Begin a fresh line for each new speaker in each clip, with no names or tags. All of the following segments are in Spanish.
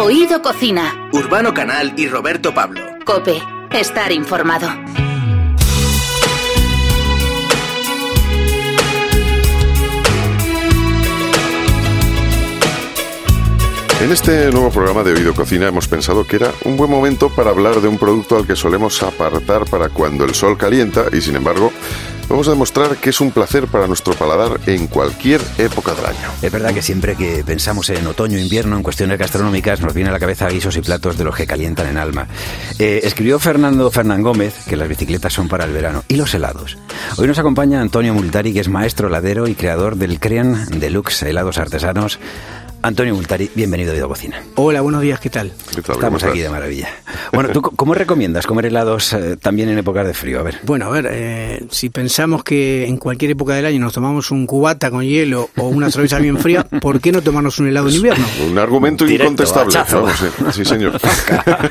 Oído Cocina.
Urbano Canal y Roberto Pablo.
Cope. Estar informado.
En este nuevo programa de Oído Cocina hemos pensado que era un buen momento para hablar de un producto al que solemos apartar para cuando el sol calienta y sin embargo vamos a demostrar que es un placer para nuestro paladar en cualquier época del año.
Es verdad que siempre que pensamos en otoño invierno en cuestiones gastronómicas nos viene a la cabeza guisos y platos de los que calientan en alma. Eh, escribió Fernando Fernán Gómez que las bicicletas son para el verano y los helados. Hoy nos acompaña Antonio Multari que es maestro heladero y creador del Crean Deluxe Helados Artesanos. Antonio Multari, bienvenido a Vida Cocina.
Hola, buenos días, ¿qué tal?
¿Qué tal?
Estamos
¿Cómo
aquí de maravilla. Bueno, ¿tú cómo recomiendas comer helados eh, también en épocas de frío? A ver.
Bueno, a ver, eh, si pensamos que en cualquier época del año nos tomamos un cubata con hielo o una cerveza bien fría, ¿por qué no tomarnos un helado en invierno?
Un argumento
Directo,
incontestable. Vamos, sí, sí, señor.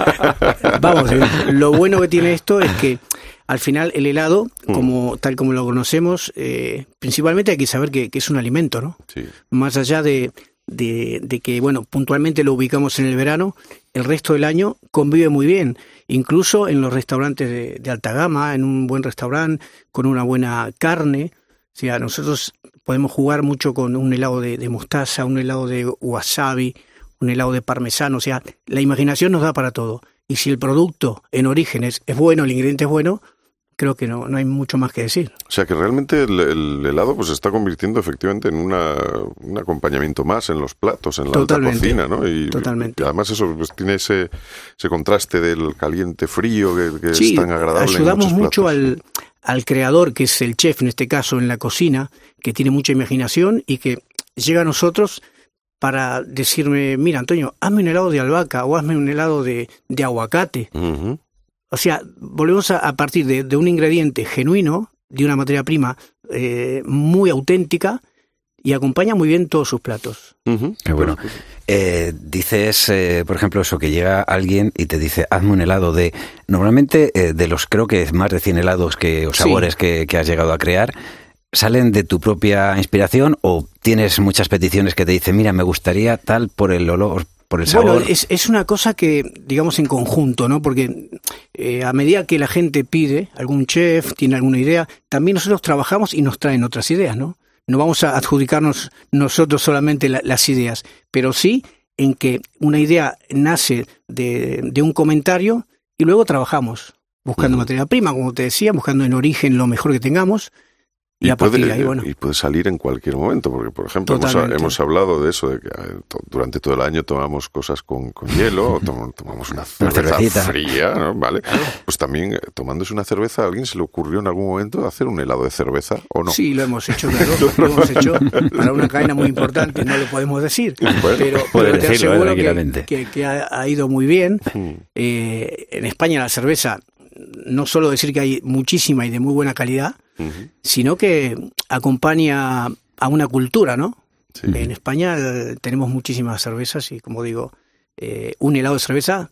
Vamos, eh, lo bueno que tiene esto es que al final el helado, como tal como lo conocemos, eh, principalmente hay que saber que, que es un alimento, ¿no?
Sí.
Más allá de, de, de que, bueno, puntualmente lo ubicamos en el verano, el resto del año convive muy bien, incluso en los restaurantes de, de alta gama, en un buen restaurante, con una buena carne. O sea, nosotros podemos jugar mucho con un helado de, de mostaza, un helado de wasabi, un helado de parmesano, o sea, la imaginación nos da para todo. Y si el producto en origen es, es bueno, el ingrediente es bueno, creo que no, no hay mucho más que decir.
O sea que realmente el, el helado pues se está convirtiendo efectivamente en una, un acompañamiento más en los platos, en la alta
Totalmente,
cocina, ¿no? Y,
totalmente.
y además eso pues, tiene ese, ese contraste del caliente frío que, que
Sí,
es tan agradable. en
ayudamos
muchos
mucho al, al creador, que es el chef en este caso en la cocina, que tiene mucha imaginación y que llega a nosotros para decirme, mira Antonio, hazme un helado de albahaca o hazme un helado de, de aguacate.
Ujú.
O sea, volvemos a, a partir de, de un ingrediente genuino, de una materia prima eh, muy auténtica y acompaña muy bien todos sus platos.
Ujú.
Qué bueno. Eh, dices, eh, por ejemplo, eso, que llega alguien y te dice, hazme un helado de... Normalmente, eh, de los creo que más de 100 helados que, o
Sí.
sabores que, que has llegado a crear, ¿salen de tu propia inspiración o tienes muchas peticiones que te dicen, mira, me gustaría tal por el olor, por el sabor?
Bueno, es, es una cosa que, digamos, en conjunto, ¿no? Porque eh, a medida que la gente pide, algún chef tiene alguna idea, también nosotros trabajamos y nos traen otras ideas, ¿no? No vamos a adjudicarnos nosotros solamente la- las ideas, pero sí en que una idea nace de, de un comentario y luego trabajamos buscando materia prima, como te decía, buscando en origen lo mejor que tengamos y,
puede,
de ahí, bueno.
y puede salir en cualquier momento, porque por ejemplo hemos, hablado de eso, de que eh, durante todo el año tomamos cosas con, con hielo, o tom- tomamos una cerveza fría, ¿no? ¿Vale? Pues también eh, tomándose una cerveza, ¿a alguien se le ocurrió en algún momento hacer un helado de cerveza o no?
Sí, lo hemos hecho, claro. Lo hemos hecho para una cadena muy importante, no lo podemos decir.
Bueno,
pero, pero te
decirlo, eh,
aseguro que,
tranquilamente.
que- que ha, ha ido muy bien.
Mm.
Eh, en España la cerveza, no solo decir que hay muchísima y de muy buena calidad, Sino que acompaña a una cultura, ¿no?
Sí.
En España eh, tenemos muchísimas cervezas y, como digo, eh, un helado de cerveza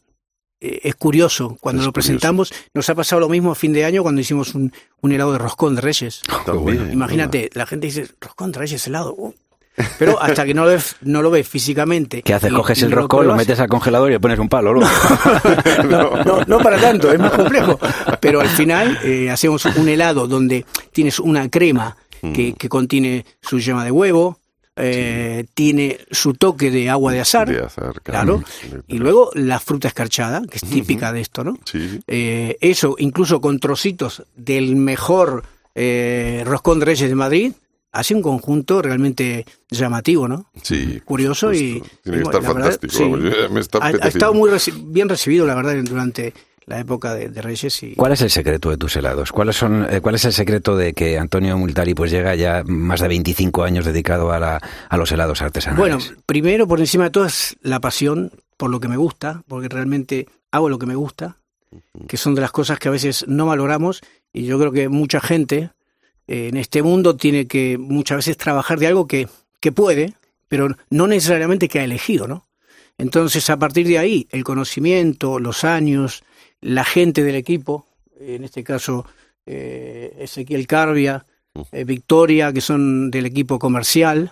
eh, es curioso. Cuando
Es
lo
curioso.
presentamos, nos ha pasado lo mismo a fin de año cuando hicimos un, un helado de roscón de reyes.
También,
Imagínate, la gente dice, roscón de reyes helado. uh". Pero hasta que no lo ves, no lo ves físicamente.
¿Qué haces?
y-
Coges
y
el roscón, lo metes al congelador y le pones un palo. luego.
no, no, no para tanto, es más complejo. Pero al final eh, hacemos un helado donde tienes una crema que, que contiene su yema de huevo, eh, tiene su toque de agua de azar,
De azar,
claro,
claro.
y luego la fruta escarchada, que es típica de esto, ¿no?
Sí.
Eh, eso, incluso con trocitos del mejor eh, roscón de Reyes de Madrid, hace un conjunto realmente llamativo, ¿no?
Sí,
Curioso y...
Tiene que estar
la verdad,
fantástico.
sí.
me está
ha, ha estado muy reci- bien recibido, la verdad, durante la época de, de Reyes y...
¿Cuál es el secreto de tus helados? ¿Cuáles son, eh, ¿Cuál es el secreto de que Antonio Multari pues llega ya más de 25 años dedicado a, la, a los helados artesanales?
Bueno, primero, por encima de todo, es la pasión por lo que me gusta, porque realmente hago lo que me gusta, que son de las cosas que a veces no valoramos, y yo creo que mucha gente en este mundo tiene que muchas veces trabajar de algo que, que puede, pero no necesariamente que ha elegido, ¿no? Entonces, a partir de ahí, el conocimiento, los años, la gente del equipo, en este caso eh, Ezequiel Carbia, eh, Victoria, que son del equipo comercial,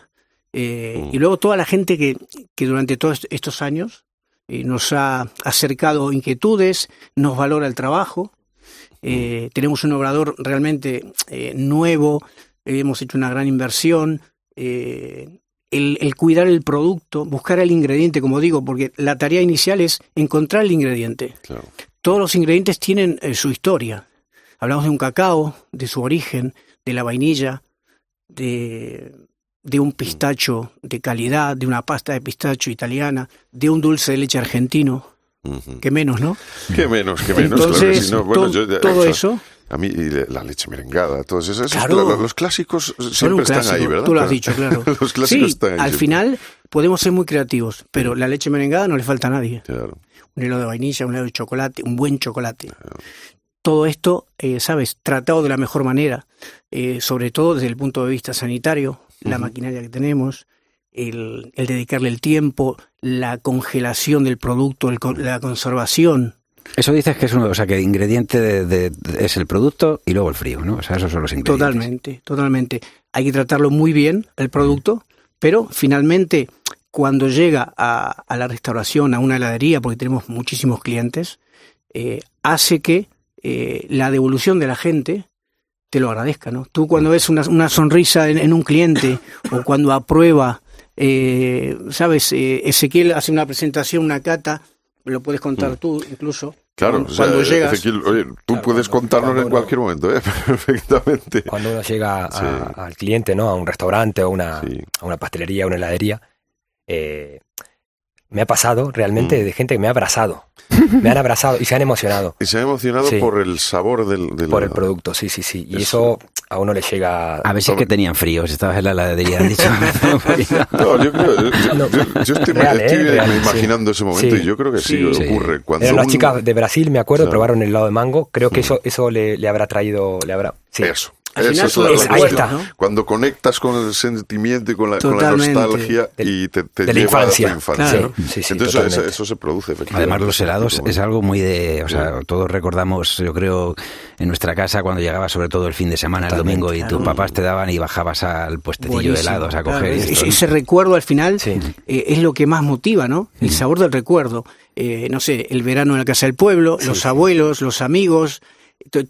eh, y luego toda la gente que, que durante todos estos años eh, nos ha acercado inquietudes, nos valora el trabajo. Eh, tenemos un obrador realmente eh, nuevo, hemos hecho una gran inversión. El, el, cuidar el producto, buscar el ingrediente, como digo, porque la tarea inicial es encontrar el ingrediente.
Claro.
Todos los ingredientes tienen su historia. Hablamos de un cacao, de su origen, de la vainilla, de, de un pistacho de calidad, de una pasta de pistacho italiana, de un dulce de leche argentino. Que menos, ¿no?
Que menos, que menos.
Entonces,
claro bueno, yo,
todo
o sea,
eso.
A mí, y la leche merengada, todos esos.
Claro.
los, los clásicos siempre
un
están
clásico,
ahí, ¿verdad?
Tú lo has dicho, claro.
los clásicos
sí,
están ahí.
al
siempre.
final podemos ser muy creativos, pero la leche merengada no le falta a nadie.
Claro.
Un helado de vainilla, un helado de chocolate, un buen chocolate. Todo esto, eh, ¿sabes? Tratado de la mejor manera, eh, sobre todo desde el punto de vista sanitario, la maquinaria que tenemos, el, el, dedicarle el tiempo, la congelación del producto, el, la conservación.
Eso dices que es uno, o sea, que el ingrediente de, de, de, es el producto y luego el frío, ¿no? O sea, esos son los ingredientes.
Totalmente, totalmente. Hay que tratarlo muy bien, el producto, pero finalmente, cuando llega a, a la restauración, a una heladería, porque tenemos muchísimos clientes, eh, hace que eh, la devolución de la gente te lo agradezca, ¿no? Tú cuando ves una, una sonrisa en, en, un cliente o cuando aprueba, eh, sabes, eh, Ezequiel hace una presentación, una cata, lo puedes contar
Mm.
tú incluso.
Claro,
cuando
o sea,
llegas.
Ezequiel, oye, tú
Claro,
puedes contarnos en
uno-
cualquier momento, ¿eh? perfectamente.
Cuando uno llega a-
Sí.
al cliente, ¿no? A un restaurante o una,
Sí.
a una pastelería, a una heladería, eh, me ha pasado realmente
Mm.
de gente que me ha abrazado. Me han abrazado y se han emocionado
Y se ha emocionado
Sí.
por el sabor del, de
por el producto, sí, sí, sí. Y
Eso.
eso a uno le llega...
A ver si es que tenían frío, si estabas en la heladería, han dicho.
No, yo creo, yo,
No.
yo- yo estoy,
Real, ¿eh?
estoy
sí.
imaginando ese momento
Sí.
y yo creo que sí,
Sí.
ocurre. Cuando
Eran las chicas de Brasil, me acuerdo,
Claro.
probaron el helado de mango. Creo que eso, eso le, le habrá traído... Le habrá, sí.
Eso.
Al
Eso
final
es
todo
la
es- ahí
está,
¿no?
Cuando conectas con el sentimiento y con la, con la
Totalmente.
nostalgia y te, te
De la
lleva
infancia.
a tu infancia.
Claro.
¿no?
Sí, sí,
Entonces eso, eso se produce, efectivamente.
Además, los helados es algo muy de. O sea, todos recordamos, yo creo, en nuestra casa cuando llegaba, sobre todo el fin de semana, el domingo, y tus
claro.
papás te daban y bajabas al puestecillo de helados a
claro.
coger.
Ese-
esto, ¿no?
ese recuerdo al final
Sí.
eh, es lo que más motiva, ¿no? El sabor del recuerdo. Eh, no sé, el verano en la casa del pueblo, los abuelos, los amigos,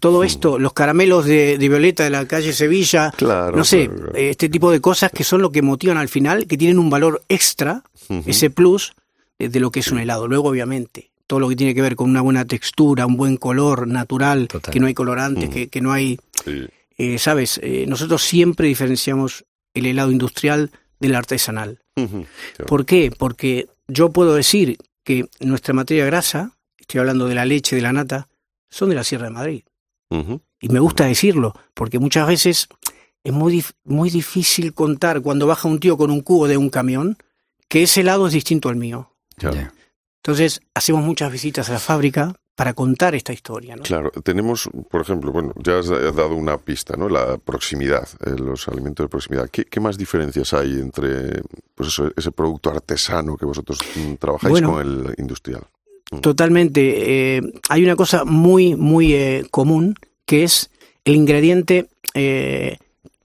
todo esto, los caramelos de, de Violeta de la calle Sevilla,
Claro,
no sé,
claro,
este tipo de cosas que son lo que motivan al final, que tienen un valor extra, ese plus de lo que es un helado. Luego, obviamente, todo lo que tiene que ver con una buena textura, un buen color natural,
Total.
que no hay colorantes, que, que no hay
Sí.
eh, sabes, eh, nosotros siempre diferenciamos el helado industrial del artesanal. ¿Por qué? Porque yo puedo decir que nuestra materia grasa, estoy hablando de la leche, de la nata, son de la Sierra de Madrid. Y me gusta decirlo, porque muchas veces es muy, dif- muy difícil contar cuando baja un tío con un cubo de un camión que ese helado es distinto al mío.
Claro.
Entonces, hacemos muchas visitas a la fábrica para contar esta historia. ¿no?
Claro, tenemos, por ejemplo, bueno, ya has dado una pista, ¿no? La proximidad, eh, los alimentos de proximidad. ¿Qué, qué más diferencias hay entre pues eso, ese producto artesano que vosotros mm, trabajáis
Bueno.
con el industrial?
Totalmente. eh, hay una cosa muy, muy eh, común que es el ingrediente, eh,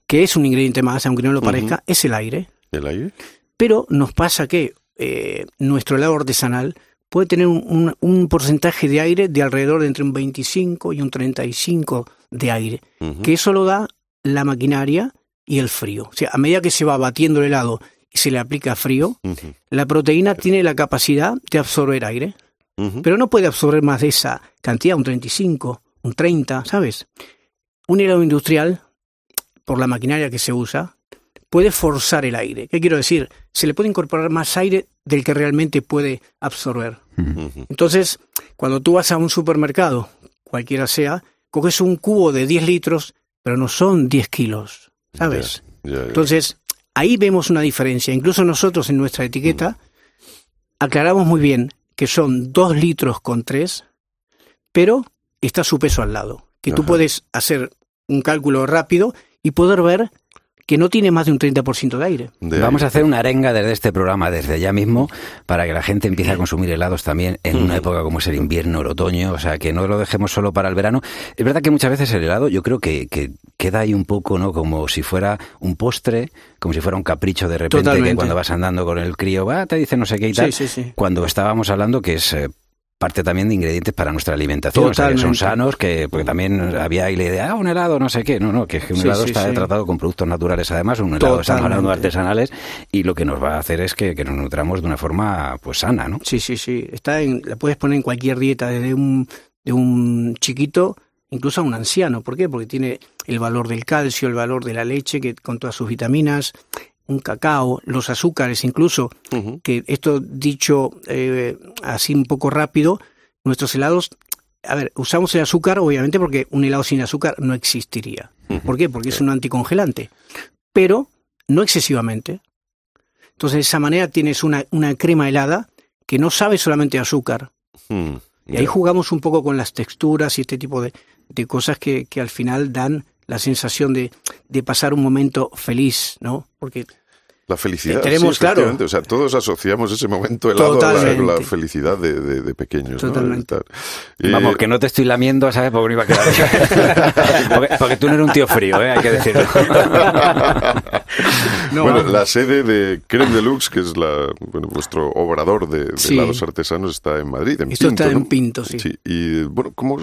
que es un ingrediente más, aunque no lo parezca, es el aire.
¿El aire?
Pero nos pasa que eh, nuestro helado artesanal puede tener un, un- un porcentaje de aire de alrededor de entre un 25 y un 35 de aire, que eso lo da la maquinaria y el frío. O sea, a medida que se va batiendo el helado y se le aplica frío, la proteína tiene la capacidad de absorber aire Pero no puede absorber más de esa cantidad, un 35, un 30, ¿sabes? Un helado industrial, por la maquinaria que se usa, puede forzar el aire. ¿Qué quiero decir? Se le puede incorporar más aire del que realmente puede absorber. Entonces, cuando tú vas a un supermercado, cualquiera sea, coges un cubo de 10 litros, pero no son 10 kilos, ¿sabes? Entonces, ahí vemos una diferencia. Incluso nosotros en nuestra etiqueta aclaramos muy bien que son dos litros con tres, pero está su peso al lado. Que tú puedes hacer un cálculo rápido y poder ver que no tiene más de un 30% de aire.
De
Vamos a hacer una arenga desde este programa, desde ya mismo, para que la gente empiece a consumir helados también en una época como es el invierno, el otoño, o sea, que no lo dejemos solo para el verano. Es verdad que muchas veces el helado yo creo que, que queda ahí un poco, ¿no? Como si fuera un postre, como si fuera un capricho de repente
Totalmente.
que cuando vas andando con el crío, va, te dice no sé qué y tal.
Sí, sí, sí.
Cuando estábamos hablando que es... eh, parte también de ingredientes para nuestra alimentación, o sea, que son sanos, que porque también había ahí la idea, ah, un helado, no sé qué, no, no, que es que un helado
sí,
está
sí.
tratado con productos naturales además, un helado estamos hablando artesanales y lo que nos va a hacer es que, que nos nutramos de una forma pues sana, ¿no?
Sí, sí, sí. Está en, la puedes poner en cualquier dieta, desde un, de un chiquito incluso a un anciano. ¿Por qué? Porque tiene el valor del calcio, el valor de la leche, que con todas sus vitaminas, un cacao, los azúcares incluso, que esto dicho eh, así un poco rápido, nuestros helados, a ver, usamos el azúcar obviamente porque un helado sin azúcar no existiría. ¿Por qué? Porque es un anticongelante, pero no excesivamente. Entonces de esa manera tienes una, una crema helada que no sabe solamente azúcar.
Mm.
Y ahí jugamos un poco con las texturas y este tipo de, de cosas que, que al final dan la sensación de, de pasar un momento feliz, ¿no? Porque
La felicidad.
Tenemos,
sí,
claro.
O sea, todos asociamos ese momento helado a la, felicidad de, de- de pequeños.
Totalmente.
Y-
Vamos, que no te estoy lamiendo, ¿sabes? Porque no iba a quedar. porque, porque tú no eres un tío frío, ¿eh? Hay que decirlo.
No,
bueno,
vamos.
la sede de Creme Deluxe, que es la, bueno, vuestro obrador de, de
Sí.
helados artesanos, está en Madrid, en
Esto
Pinto.
está en. Pinto, sí.
Y bueno, ¿cómo,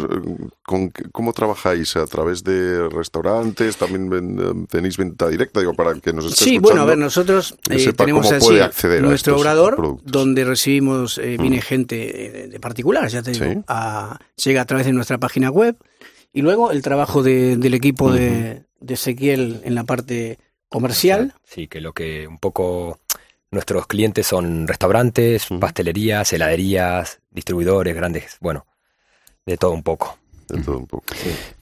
con, ¿cómo trabajáis? ¿A través de restaurantes? ¿También ven- tenéis venta directa? Digo, para que nos esté
Sí,
escuchando.
bueno, a ver, nosotros
que
eh, tenemos así
a
nuestro
estos
obrador
productos.
donde recibimos, eh, viene gente eh, de particular, ya te digo,
Sí.
a- llega a través de nuestra página web y luego el trabajo de- del equipo de, de Ezequiel en la parte comercial.
Sí, que lo que un poco nuestros clientes son restaurantes, pastelerías, heladerías, distribuidores grandes, bueno, de todo un poco.
De todo un poco.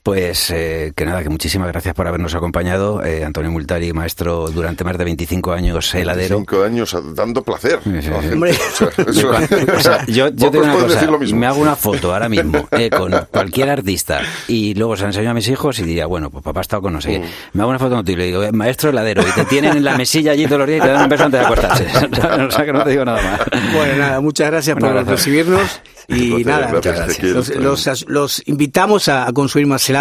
Pues eh, que nada, que muchísimas gracias por habernos acompañado. Eh, Antonio Multari, maestro durante más de 25 años heladero.
Cinco años a- dando placer.
Yo, yo te
pocos
digo una cosa,
decir lo mismo.
me hago una foto ahora mismo eh, con cualquier artista y luego se la enseño a mis hijos y diría, bueno, pues papá ha estado con no sé qué.
Mm.
Me hago una foto contigo y le digo, "Eh, maestro heladero, y te tienen en la mesilla allí todos los días y te dan un beso antes de acostarse. o sea que no te digo nada más.
Bueno, nada, muchas gracias
Bueno,
por
gracias.
recibirnos y nada,
gracias,
gracias.
Los, los- los invitamos a, a consumir más helado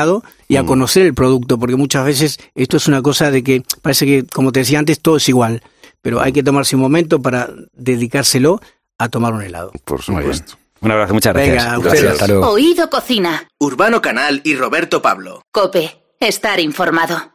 y a
Mm.
conocer el producto, porque muchas veces esto es una cosa de que parece que, como te decía antes, todo es igual, pero hay que tomarse un momento para dedicárselo a tomar un helado.
Por supuesto.
Un abrazo, muchas gracias.
Venga, a
Gracias,
ustedes.
hasta luego.
Oído Cocina.
Urbano Canal y Roberto Pablo.
Cope. Estar informado.